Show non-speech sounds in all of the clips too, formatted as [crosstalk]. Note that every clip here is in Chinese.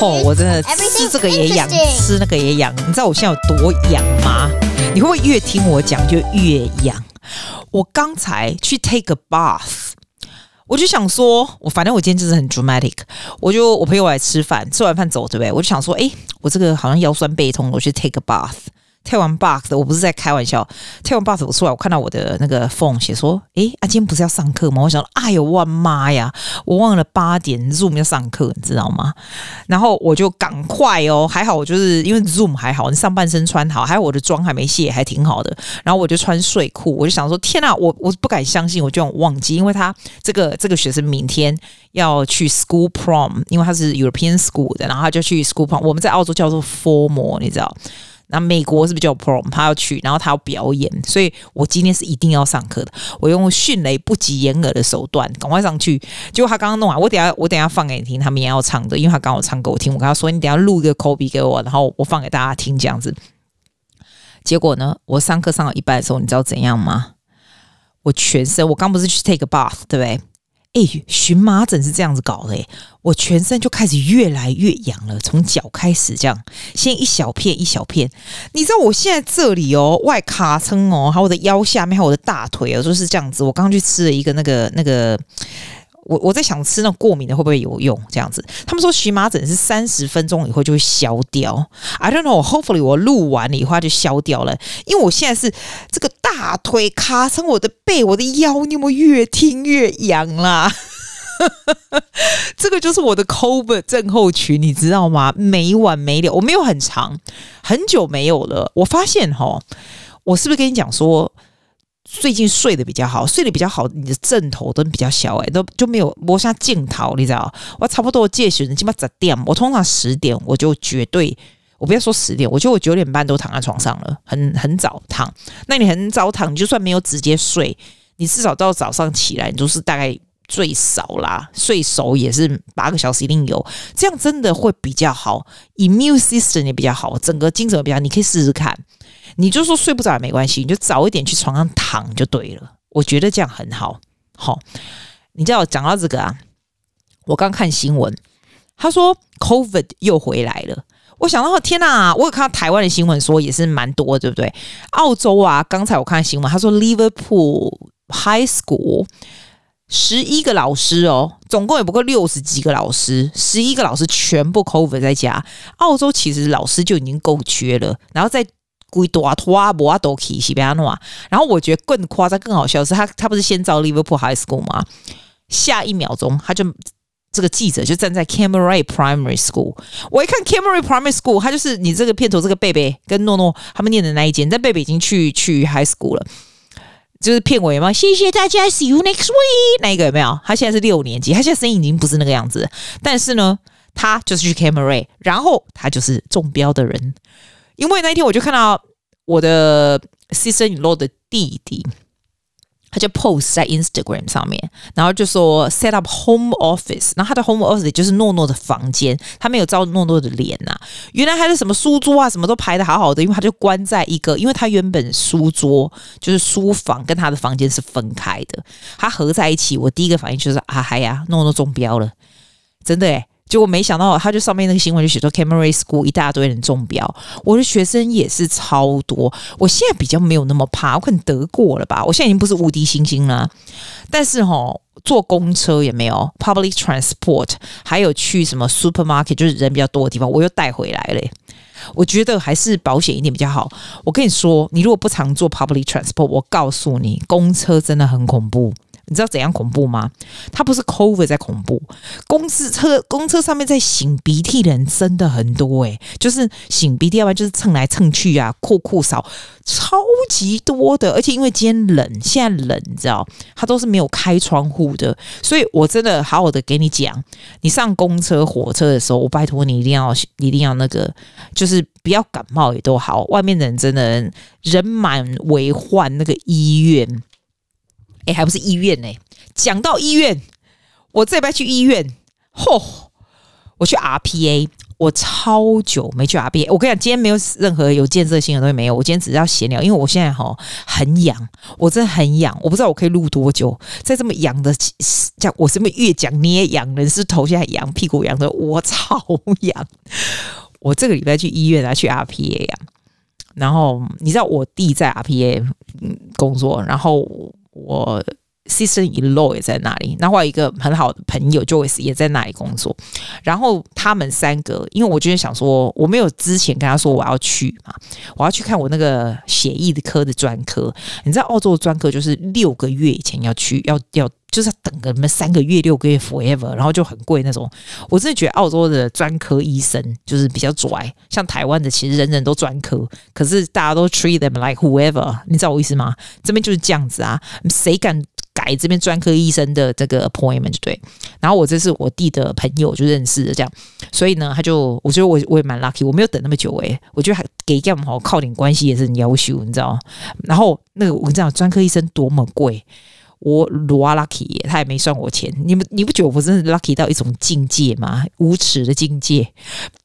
哦，我真的吃这个也痒，吃那个也痒。你知道我现在有多痒吗？你会不会越听我讲就越痒？我刚才去 take a bath，我就想说，我反正我今天就是很 dramatic，我就我朋友来吃饭，吃完饭走对不对？我就想说，哎，我这个好像腰酸背痛，我去 take a bath。跳完 bath 我不是在开玩笑。跳完 bath 我出来，我看到我的那个 phone 写说：“诶，啊，今天不是要上课吗？”我想说：“哎呦，我妈呀！我忘了八点 Zoom 要上课，你知道吗？”然后我就赶快哦，还好我就是因为 Zoom 还好，你上半身穿好，还有我的妆还没卸，还挺好的。然后我就穿睡裤，我就想说：“天哪，我我不敢相信，我居然忘记，因为他这个这个学生明天要去 school prom，因为他是 European school 的，然后他就去 school prom。我们在澳洲叫做 formal，你知道。”那美国是不是叫 prom？他要去，然后他要表演，所以我今天是一定要上课的。我用迅雷不及掩耳的手段，赶快上去。结果他刚刚弄完，我等下我等下放给你听，他们也要唱的，因为他刚好唱给我听。我跟他说：“你等下录一个口笔给我，然后我放给大家听。”这样子。结果呢，我上课上到一半的时候，你知道怎样吗？我全身，我刚不是去 take a bath，对不对？哎，荨麻疹是这样子搞的，我全身就开始越来越痒了，从脚开始这样，先一小片一小片。你知道我现在这里哦，外卡撑哦，还有我的腰下面，还有我的大腿哦，就是这样子。我刚刚去吃了一个那个那个。我我在想吃那过敏的会不会有用？这样子，他们说荨麻疹是三十分钟以后就会消掉。I don't know. Hopefully 我录完了以后它就消掉了。因为我现在是这个大腿卡成我的背，我的腰，你有没有越听越痒啦？[laughs] 这个就是我的 COVID 症候群，你知道吗？没完没了，我没有很长，很久没有了。我发现哈，我是不是跟你讲说？最近睡得比较好，睡得比较好，你的枕头都比较小哎，都就没有摸下镜头，你知道？我差不多戒时，起码十点，我通常十点我就绝对，我不要说十点，我觉得我九点半都躺在床上了，很很早躺。那你很早躺，你就算没有直接睡，你至少到早上起来，你都是大概最少啦，睡熟也是八个小时一定有，这样真的会比较好，immune system 也比较好，整个精神比较，你可以试试看。你就说睡不着也没关系，你就早一点去床上躺就对了。我觉得这样很好。好，你知道讲到这个啊，我刚看新闻，他说 COVID 又回来了。我想到天哪，我有看到台湾的新闻说也是蛮多，对不对？澳洲啊，刚才我看新闻，他说 Liverpool High School 十一个老师哦，总共也不过六十几个老师，十一个老师全部 COVID 在家。澳洲其实老师就已经够缺了，然后在。鬼多拖啊，不啊都起西边弄啊。然后我觉得更夸张、更好笑的是，他他不是先招 Liverpool High School 吗？下一秒钟，他就这个记者就站在 Cameron Primary School。我一看 Cameron Primary School，他就是你这个片头这个贝贝跟诺诺他们念的那一间，但贝贝已经去去 High School 了，就是片尾嘛。谢谢大家，See you next week。那个有没有？他现在是六年级，他现在声音已经不是那个样子，但是呢，他就是去 Cameron，然后他就是中标的人。因为那一天我就看到我的 sister-in-law 的弟弟，他就 post 在 Instagram 上面，然后就说 set up home office，然后他的 home office 就是诺诺的房间，他没有照诺诺的脸呐、原来他的什么书桌啊，什么都排得好好的，因为他就关在一个，因为他原本书桌就是书房跟他的房间是分开的，他合在一起。我第一个反应就是啊嗨呀，诺诺中标了，真的诶。结果没想到，他就上面那个新闻就写说，Cameron School 一大堆人中标，我的学生也是超多。我现在比较没有那么怕，我可能得过了吧？我现在已经不是无敌星星了。但是哈，坐公车也没有 public transport，还有去什么 supermarket，就是人比较多的地方，我又带回来了。我觉得还是保险一点比较好。我跟你说，你如果不常坐 public transport，我告诉你，公车真的很恐怖。你知道怎样恐怖吗？它不是 COVID 在恐怖，公司车公车上面在擤鼻涕的人真的很多诶、就是擤鼻涕，要不然就是蹭来蹭去啊，酷酷扫，超级多的。而且因为今天冷，现在冷，你知道，它都是没有开窗户的，所以我真的好好的给你讲，你上公车、火车的时候，我拜托你一定要一定要那个，就是不要感冒也都好。外面的人真的人满为患，那个医院。哎，还不是医院呢？讲到医院，我这礼拜去医院，嚯！我去 RPA 我超久没去 RPA，我跟你讲，今天没有任何有建设性的东西没有，我今天只是要闲聊，因为我现在哈很痒，我真的很痒，我不知道我可以录多久，在这么痒的讲，我是不是越讲你也痒？人是头现在痒，屁股痒的，我超痒。我这个礼拜去医院啊，去 RPA、啊，然后你知道我弟在 RPA 工作，然后我。Sister-in-law 也在那里，然后我有一个很好的朋友 Joyce 也在那里工作。然后他们三个，因为我就是想说，我没有之前跟他说我要去嘛，我要去看我那个血液的科的专科。你知道澳洲的专科就是六个月以前要去，要要就是要等个什么三个月、六个月 forever，然后就很贵那种。我真的觉得澳洲的专科医生就是比较拽，像台湾的其实人人都专科，可是大家都 treat them like whoever，你知道我意思吗？这边就是这样子啊，谁敢？改这边专科医生的这个 appointment 就对，然后我这是我弟的朋友就认识的这样，所以呢，他就我觉得我我也蛮 lucky，我没有等那么久诶、我觉得还给这样好靠点关系也是很优秀，你知道吗？然后那个我跟你讲，专科医生多么贵，我罗 lucky，他也没算我钱，你们你不觉得我真的 lucky 到一种境界吗？无耻的境界。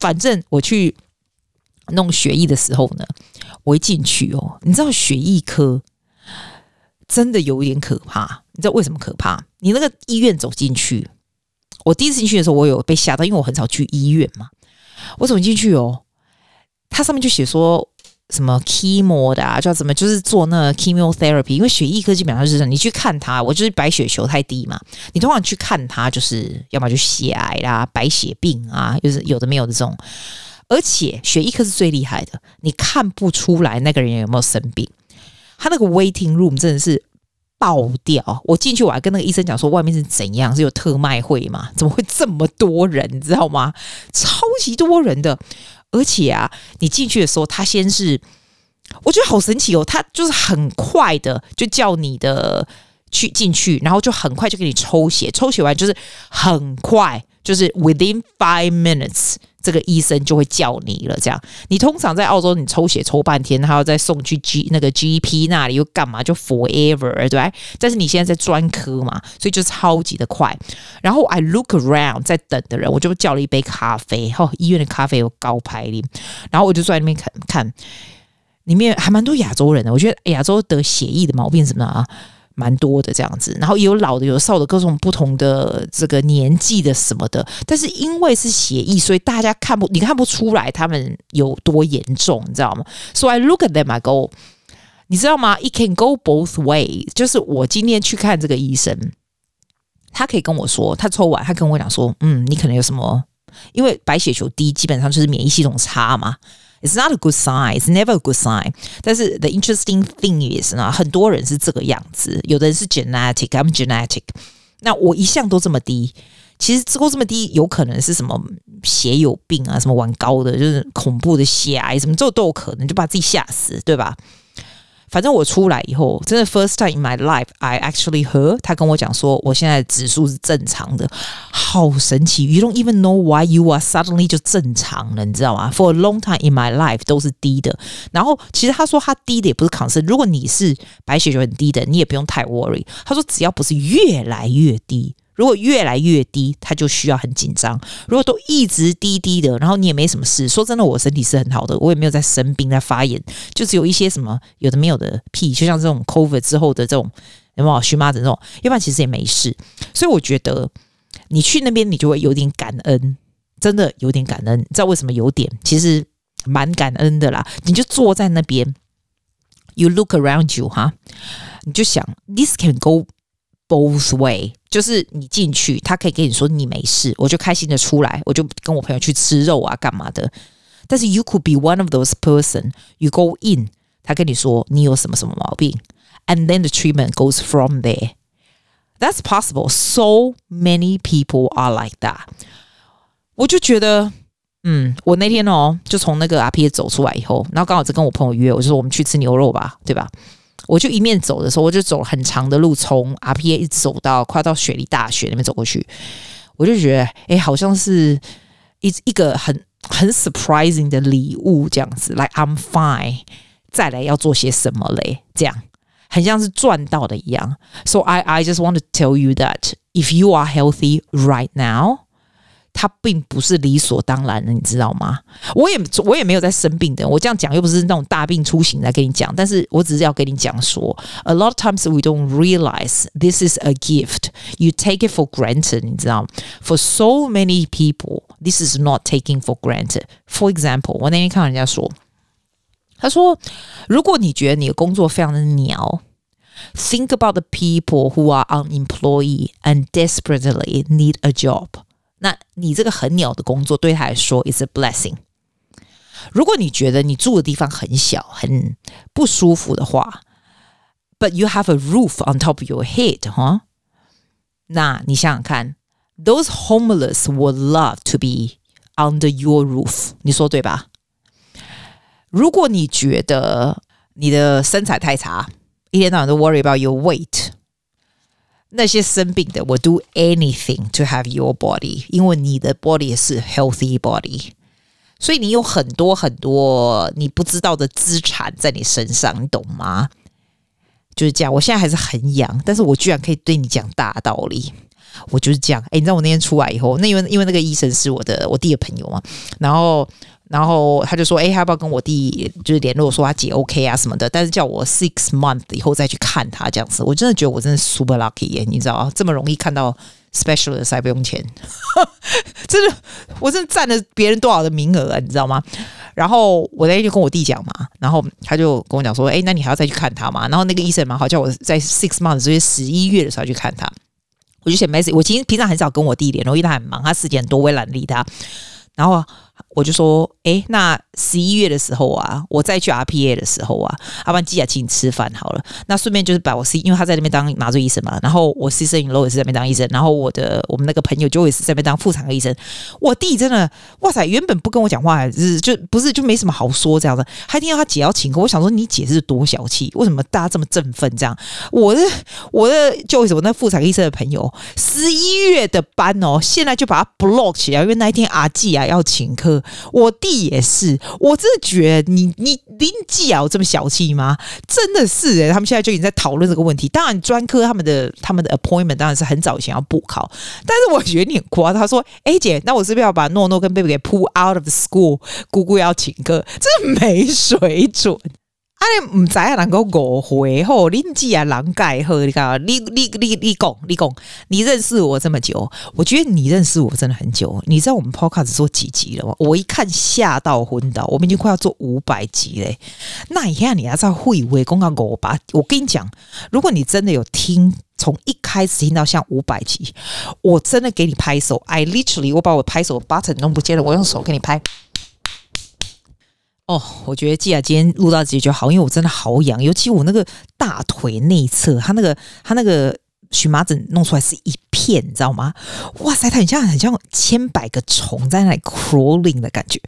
反正我去弄血液的时候呢，我一进去哦，你知道血液科。真的有一点可怕，你知道为什么可怕？你那个医院走进去，我第一次进去的时候，我有被吓到，因为我很少去医院嘛。我走进去哦，它上面就写说什么 chemo 的啊，叫什么，就是做那个 chemotherapy。因为血液科基本上就是你去看它，我就是白血球太低嘛。你通常去看它，就是要么就血癌啦、白血病啊，就是有的没有的这种。而且血液科是最厉害的，你看不出来那个人有没有生病。他那个 waiting room 真的是爆掉！我进去我还跟那个医生讲说，外面是怎样？是有特卖会吗？怎么会这么多人？你知道吗？超级多人的！而且啊，你进去的时候，他先是我觉得好神奇哦，他就是很快的就叫你的去进去，然后就很快就给你抽血，抽血完就是很快，就是 within five minutes。这个医生就会叫你了，这样你通常在澳洲，你抽血抽半天，他要再送去 G 那个 GP 那里又干嘛？就 forever 对，但是你现在在专科嘛，所以就超级的快。然后 I look around 在等的人，我就叫了一杯咖啡。哦，医院的咖啡有高排名，然后我就坐在那边看看，里面还蛮多亚洲人的。我觉得亚洲得血液的毛病什么啊？蛮多的这样子，然后也有老的，有少的，各种不同的这个年纪的什么的。但是因为是协议，所以大家看不，你看不出来他们有多严重，你知道吗？So I look at them, I go，你知道吗？It can go both ways。就是我今天去看这个医生，他可以跟我说，他抽完，他跟我讲说，嗯，你可能有什么？因为白血球低，基本上就是免疫系统差嘛。It's not a good sign. It's never a good sign. 但是 the interesting thing is 呢，很多人是这个样子，有的人是 genetic. I'm genetic. 那我一向都这么低，其实之后这么低，有可能是什么血有病啊，什么玩高的，就是恐怖的血癌什么，这都有可能，就把自己吓死，对吧？反正我出来以后，真的 first time in my life I actually heard 他跟我讲说，我现在指数是正常的，好神奇！You don't even know why you are suddenly 就正常了，你知道吗？For a long time in my life 都是低的。然后其实他说他低的也不是 concern，如果你是白血球很低的，你也不用太 worry。他说只要不是越来越低。如果越来越低，他就需要很紧张。如果都一直低低的，然后你也没什么事，说真的，我身体是很好的，我也没有在生病、在发炎，就只有一些什么有的没有的屁，就像这种 COVID 之后的这种有没有荨麻疹这种，要不然其实也没事。所以我觉得你去那边，你就会有点感恩，真的有点感恩。你知道为什么有点？其实蛮感恩的啦。你就坐在那边，you look around you 哈，你就想 this can go both way。就是你进去，他可以跟你说你没事，我就开心的出来，我就跟我朋友去吃肉啊，干嘛的。但是 you could be one of those person, you go in，他跟你说你有什么什么毛病，and then the treatment goes from there. That's possible. So many people are like that. 我就觉得，嗯，我那天哦，就从那个阿 P 走出来以后，然后刚好在跟我朋友约，我就说我们去吃牛肉吧，对吧？我就一面走的时候，我就走很长的路，从 RPA 一直走到快到雪梨大学那边走过去，我就觉得，哎，好像是一一个很很 surprising 的礼物这样子。Like I'm fine，再来要做些什么嘞？这样很像是赚到的一样。So I I just want to tell you that if you are healthy right now, 它并不是理所当然的，你知道吗？我也我也没有在生病的，我这样讲又不是那种大病初醒来跟你讲，但是我只是要跟你讲说，a lot of times we don't realize this is a gift, you take it for granted，你知道？For so many people, this is not taking for granted. For example，我那天看人家说，他说，如果你觉得你的工作非常的鸟。Think about the people who are unemployed and desperately need a job。 那你这个很鸟的工作对他来说 is a blessing。如果你觉得你住的地方很小、很不舒服的话，but you have a roof on top of your head，哈，那你想想看，those homeless would love to be under your roof。你说对吧？如果你觉得你的身材太差，一天到晚都 worry about your weight， 那些生病的我 do anything to have your body，因为你的 body 是 healthy body，所以你有很多很多你不知道的资产在你身上，你懂吗？就是这样。我现在还是很痒，但是我居然可以对你讲大道理，我就是这样。哎，你知道我那天出来以后，那因为因为那个医生是我的我弟的朋友嘛，然后。然后他就说：“哎，他要不要跟我弟就是联络，说他姐 OK 啊什么的？但是叫我 six month 以后再去看他这样子。我真的觉得我真的 super lucky 耶，你知道啊，这么容易看到 specialist 还不用钱，[laughs] 真的，我真的占了别人多少的名额啊，你知道吗？然后我那天就跟我弟讲嘛，然后他就跟我讲说：哎，那你还要再去看他嘛？然后那个医生蛮好，叫我在 six months 就是十一月的时候去看他。我就写 message，我其实平常很少跟我弟联络，因为他很忙，他时间很多，我也懒得理他。然后。”我就说，哎，那十一月的时候啊，我再去 RPA 的时候啊，阿班基亚请你吃饭好了。那顺便就是把我 C，因为他在那边当麻醉医生嘛，然后我 C 摄影罗也是在那边当医生，然后我的我们那个朋友就也是在那边当妇产科医生。我弟真的，哇塞，原本不跟我讲话，就是就不是就没什么好说这样的，还听到他姐要请客，我想说你姐是多小气，为什么大家这么振奋这样？我的我的就是我那妇产科医生的朋友，十一月的班哦，现在就把他 block 起来，因为那一天阿季啊要请客。我弟也是，我真的觉得你你林记啊，这么小气吗？真的是哎，他们现在就已经在讨论这个问题。当然，专科他们的他们的 appointment 当然是很早以前要补考，但是我觉得你很夸。他说：“哎姐，那我是不是要把诺诺跟贝贝给 pull out of the school？姑姑要请客，真没水准。”啊，你唔知啊，能够误会吼，林记啊，难改呵，你看，你你你你讲，你讲，你认识我这么久，我觉得你认识我真的很久。你知道我们 Podcast 做几集了吗？我一看吓到昏倒，我们已经快要做五百集嘞。那一下你还在会会公告我吧？我跟你讲，如果你真的有听，从一开始听到像五百集，我真的给你拍手。I literally，我把我拍手 button 弄不见了，我用手给你拍。哦，我觉得既然今天录到这里就好，因为我真的好痒，尤其我那个大腿内侧，它那个它那个荨麻疹弄出来是一片，你知道吗？哇塞，它很像很像千百个虫在那里 crawling 的感觉，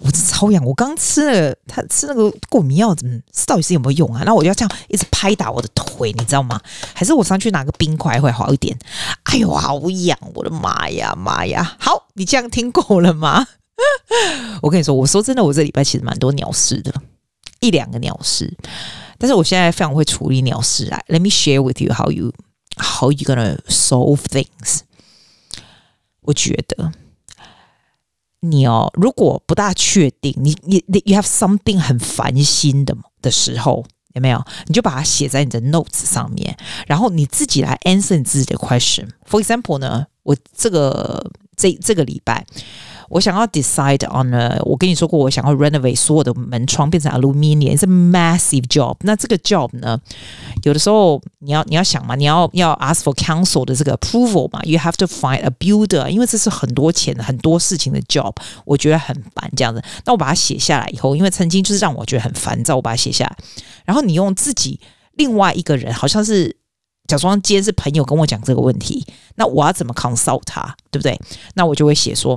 我真超痒。我刚吃了，它吃那个过敏药，怎么到底是有没有用啊？那我就要这样一直拍打我的腿，你知道吗？还是我上去拿个冰块会好一点？哎呦，好痒！我的妈呀妈呀！好，你这样听够了吗？我跟你说，我说真的，我这礼拜其实蛮多鸟事的，一两个鸟事。但是我现在非常会处理鸟事啊。Let me share with you how you how you gonna solve things。我觉得你哦，如果不大确定，你你 you have something 很烦心的的时候，有没有？你就把它写在你的 notes 上面，然后你自己来 answer 你自己的 question。For example 呢，我这个这这个礼拜。我想要 decide on a，我跟你说过，我想要 renovate 所有的门窗变成 aluminium，是 massive job。那这个 job 呢，有的时候你要你要想嘛，你要要 ask for council 的这个 approval 嘛，you have to find a builder，因为这是很多钱很多事情的 job，我觉得很烦这样子。那我把它写下来以后，因为曾经就是让我觉得很烦躁，我把它写下来。然后你用自己另外一个人，好像是假装今天是朋友跟我讲这个问题，那我要怎么 consult 他，对不对？那我就会写说。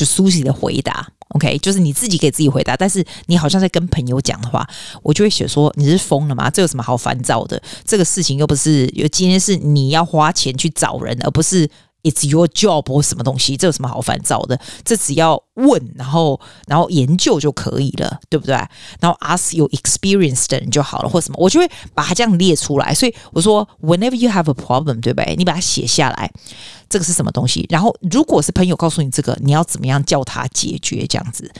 就苏西的回答，OK，就是你自己给自己回答，但是你好像在跟朋友讲的话，我就会写说你是疯了吗？这有什么好烦躁的？这个事情又不是，今天是你要花钱去找人，而不是 It's your job 或什么东西，这有什么好烦躁的？这只要问，然后然后研究就可以了，对不对？然后 ask 有 experience 的人就好了，或什么，我就会把它这样列出来。所以我说，whenever you have a problem，对不对？你把它写下来，这个是什么东西？然后如果是朋友告诉你这个，你要怎么样叫他解决？这样子，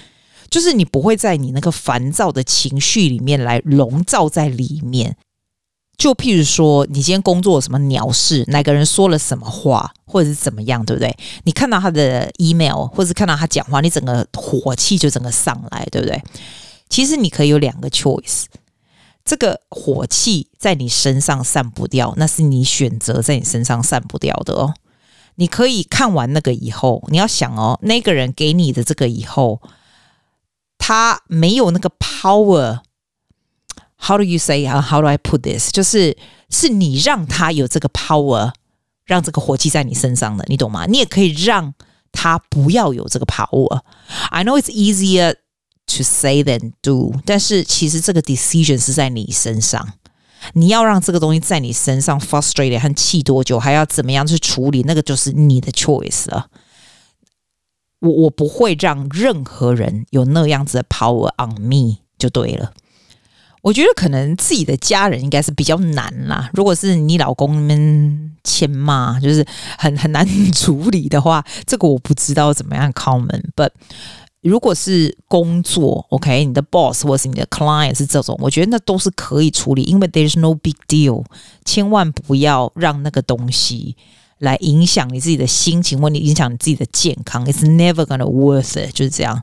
就是你不会在你那个烦躁的情绪里面来笼罩在里面。就譬如说，你今天工作什么鸟事，哪个人说了什么话，或者是怎么样，对不对？你看到他的 email，或者是看到他讲话，你整个火气就整个上来，对不对？其实你可以有两个 choice，这个火气在你身上散不掉，那是你选择在你身上散不掉的哦。你可以看完那个以后，你要想哦，那个人给你的这个以后，他没有那个 power。How do you say? How do I put this? 就是是你让他有这个 power，让这个火气在你身上的，你懂吗？你也可以让他不要有这个 power。I know it's easier to say than do，但是其实这个 decision 是在你身上。你要让这个东西在你身上 frustrated 和气多久，还要怎么样去处理，那个就是你的 choice 了。我我不会让任何人有那样子的 power on me，就对了。我觉得可能自己的家人应该是比较难啦。如果是你老公们欠骂，就是很很难 [laughs] 处理的话，这个我不知道怎么样 common。But 如果是工作，OK，你的 boss 或是你的 client 是这种，我觉得那都是可以处理，因为 there's no big deal。千万不要让那个东西来影响你自己的心情，或你影响你自己的健康。It's never gonna worth it，就是这样。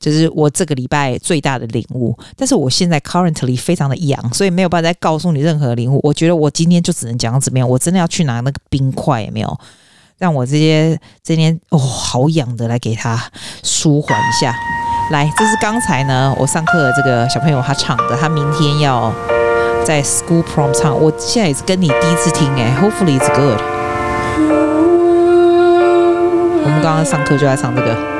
就是我这个礼拜最大的领悟，但是我现在 currently 非常的痒，所以没有办法再告诉你任何领悟。我觉得我今天就只能讲到这边，我真的要去拿那个冰块，有没有？让我这些今天哦好痒的来给他舒缓一下。来，这是刚才呢我上课的这个小朋友他唱的，他明天要在 school prom 唱。我现在也是跟你第一次听诶，Hopefully it's good。[laughs] 我们刚刚上课就在唱这个。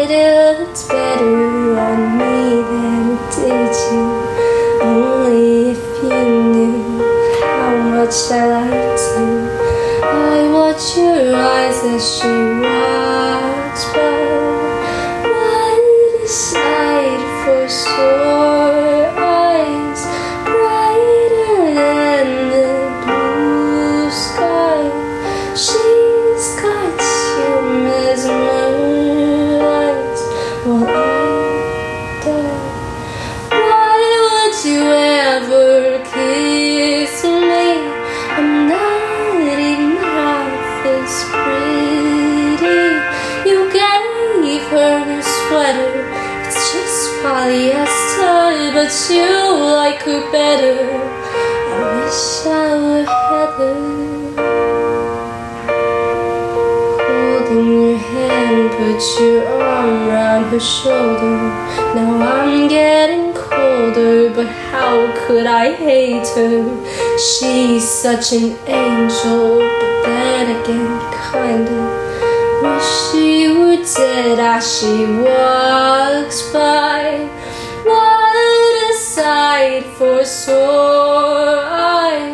Such an angel, but then again, kinda wish she were dead as she walks by. What a sight for sore eyes,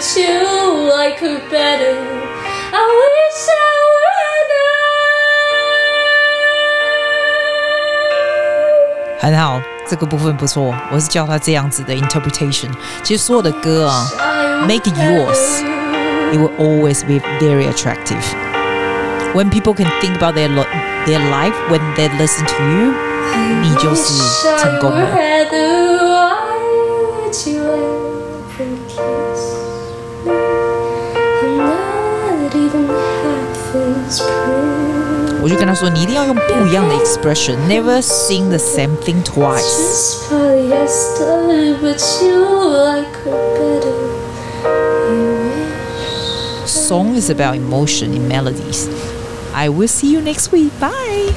but you like her better. I wish I were Heather. 很好，这个部分不错，我是叫他这样子的 interpretation。其实所有的歌啊，make it yours。it will always be very attractive. When people can think about their their life when they listen to you，你就是成功了。 我就跟他说，你一定要用不一样的 expression，never sing the same thing twice。 Just polyester, but you like her better. Song is about emotion in melodies. I will see you next week. Bye.